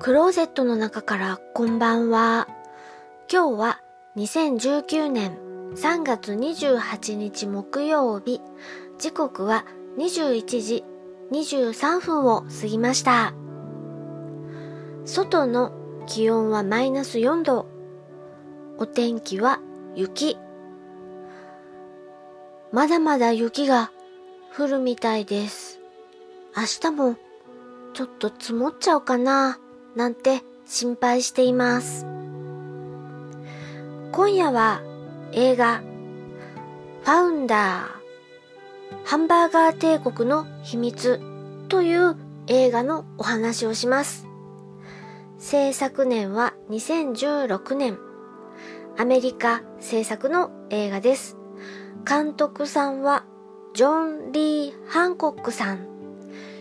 クローゼットの中からこんばんは。今日は2019年3月28日木曜日。時刻は21時23分を過ぎました。外の気温はマイナス4度。お天気は雪。まだまだ雪が降るみたいです。明日もちょっと積もっちゃうかななんて心配しています。今夜は映画ファウンダーハンバーガー帝国の秘密という映画のお話をします。制作年は2016年。アメリカ制作の映画です。監督さんはジョン・リー・ハンコックさん。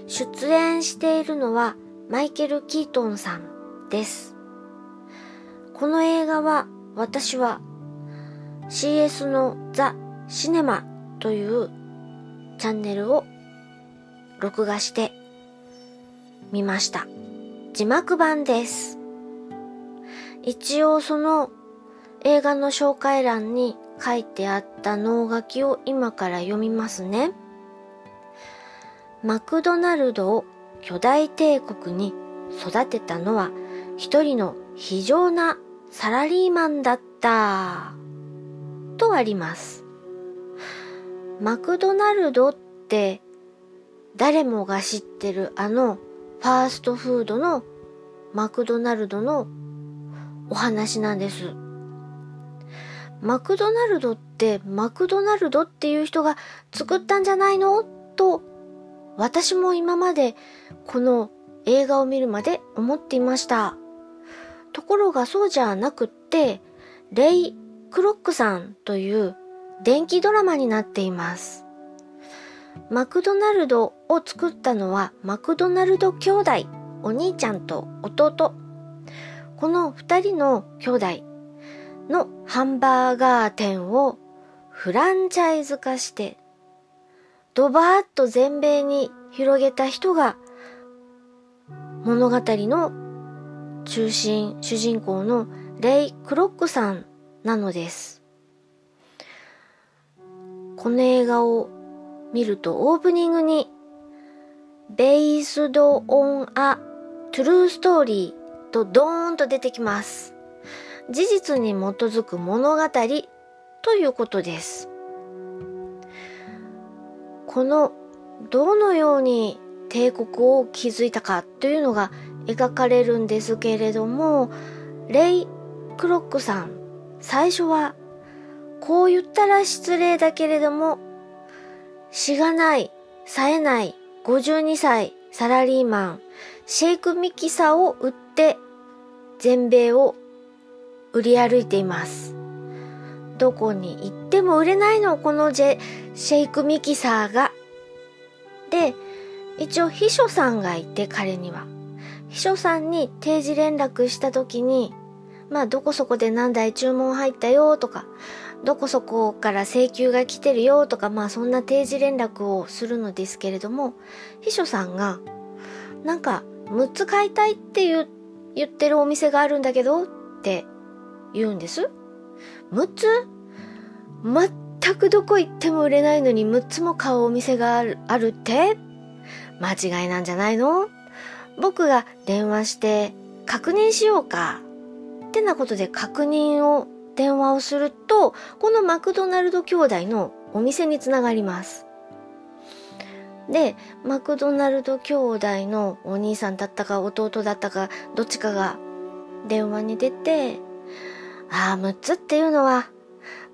出演しているのはマイケル・キートンさんです。この映画は私は CS のザ・シネマというチャンネルを録画してみました。字幕版です。一応その映画の紹介欄に書いてあった脳書きを今から読みますね。マクドナルドを巨大帝国に育てたのは一人の非常なサラリーマンだった。とあります。マクドナルドって誰もが知ってるあのファーストフードのマクドナルドのお話なんです。マクドナルドってマクドナルドっていう人が作ったんじゃないの？と私も今までこの映画を見るまで思っていました。ところがそうじゃなくって、レイ・クロックさんという電気ドラマになっています。マクドナルドを作ったのはマクドナルド兄弟、お兄ちゃんと弟。この二人の兄弟のハンバーガー店をフランチャイズ化してドバーッと全米に広げた人が物語の中心、主人公のレイ・クロックさんなのです。この映画を見るとオープニングに Based on a True Story とドーンと出てきます。事実に基づく物語ということです。このどのように帝国を築いたかというのが描かれるんですけれども、レイ・クロックさん、最初はこう言ったら失礼だけれども、しがない、冴えない52歳サラリーマン、シェイクミキサーを売って全米を売り歩いています。どこに行っても売れないの、このジェシェイクミキサーが。で、一応秘書さんがいて、彼には。秘書さんに定時連絡した時に、まあ、どこそこで何台注文入ったよとか、どこそこから請求が来てるよとか、まあ、そんな定時連絡をするのですけれども、秘書さんが、なんか、6つ買いたいって言言ってるお店があるんだけどって言うんです。6つ？全くどこ行っても売れないのに6つも買うお店があるあるって？間違いなんじゃないの？僕が電話して確認しようか。ってなことで確認を電話をすると、このマクドナルド兄弟のお店につながります。で、マクドナルド兄弟のお兄さんだったか弟だったかどっちかが電話に出て、ああ、6つっていうのは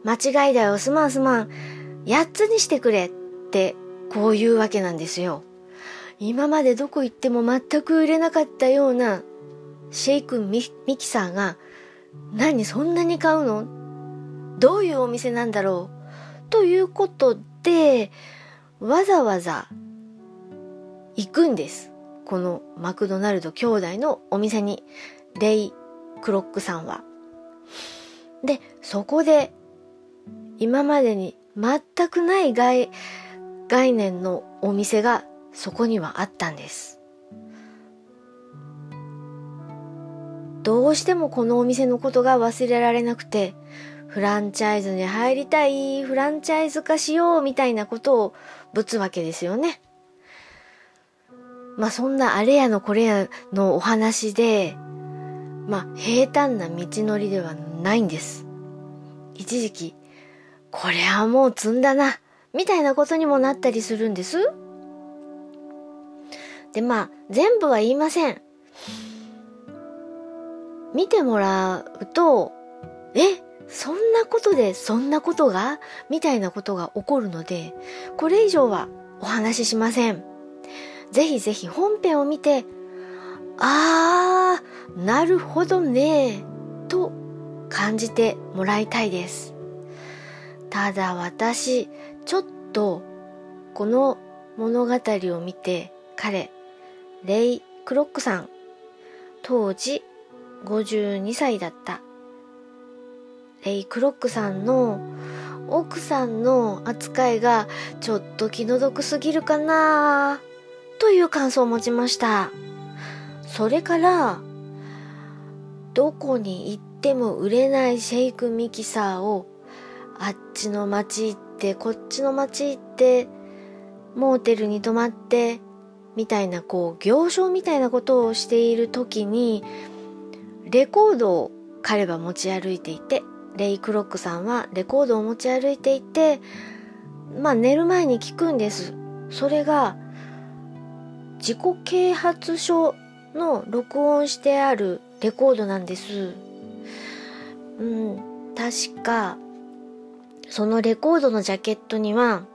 間違いだよ、すまんすまん。8つにしてくれってこういうわけなんですよ。今までどこ行っても全く売れなかったようなシェイクミミキサーが何そんなに買うの？どういうお店なんだろう？ということでわざわざ行くんです。このマクドナルド兄弟のお店にレイ・クロックさんは。で、そこで今までに全くない概概念のお店がそこにはあったんです。どうしてもこのお店のことが忘れられなくて、フランチャイズに入りたい、フランチャイズ化しようみたいなことをぶつわけですよね。まあそんなあれやのこれやのお話で、まあ平坦な道のりではないんです。一時期、これはもう積んだな、みたいなことにもなったりするんです。で、まあ全部は言いません。見てもらうと、え、そんなことでそんなことがみたいなことが起こるので、これ以上はお話ししません。ぜひぜひ本編を見て、あー、なるほどね、と感じてもらいたいです。ただ私、ちょっとこの物語を見て彼、レイ・クロックさん、当時52歳だったレイ・クロックさんの奥さんの扱いがちょっと気の毒すぎるかなという感想を持ちました。それから、どこに行っても売れないシェイクミキサーをあっちの町行ってこっちの町行ってモーテルに泊まってみたいなこう行商みたいなことをしている時にレコードを彼は持ち歩いていてレイ・クロックさんはレコードを持ち歩いていてまあ寝る前に聞くんです。それが自己啓発書の録音してあるレコードなんですうん確かそのレコードのジャケットには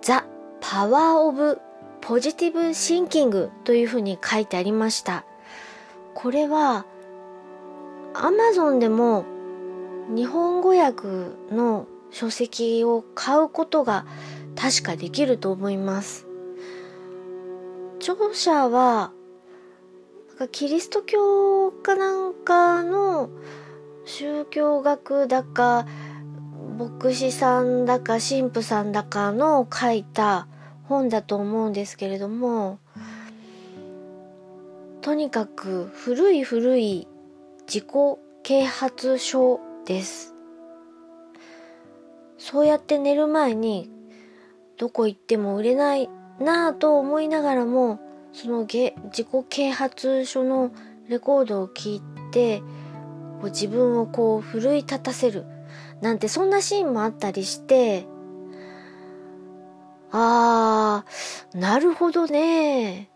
ザ・パワー・オブ・ポジティブ・シンキングというふうに書いてありましたこれはアマゾンでも日本語訳の書籍を買うことが確かできると思います。著者は、かキリスト教かなんかの宗教学だか、牧師さんだか神父さんだかの書いた本だと思うんですけれども、とにかく古い古い自己啓発書です。そうやって寝る前にどこ行っても売れないなぁと思いながらもその自己啓発書のレコードを聞いてこう自分をこう奮い立たせる。なんてそんなシーンもあったりしてあーなるほどね。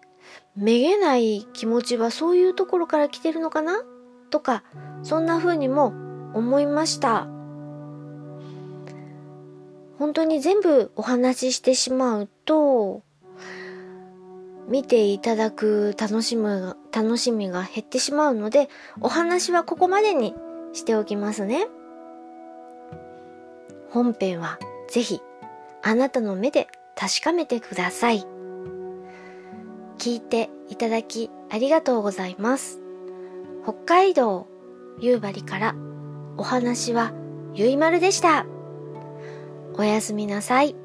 めげない気持ちはそういうところから来てるのかな？とか、そんな風にも思いました。本当に全部お話ししてしまうと、見ていただく楽しむ、楽しみが減ってしまうので、お話はここまでにしておきますね。本編はぜひあなたの目で確かめてください。聞いていただきありがとうございます。北海道夕張からお話はゆいまるでした。おやすみなさい。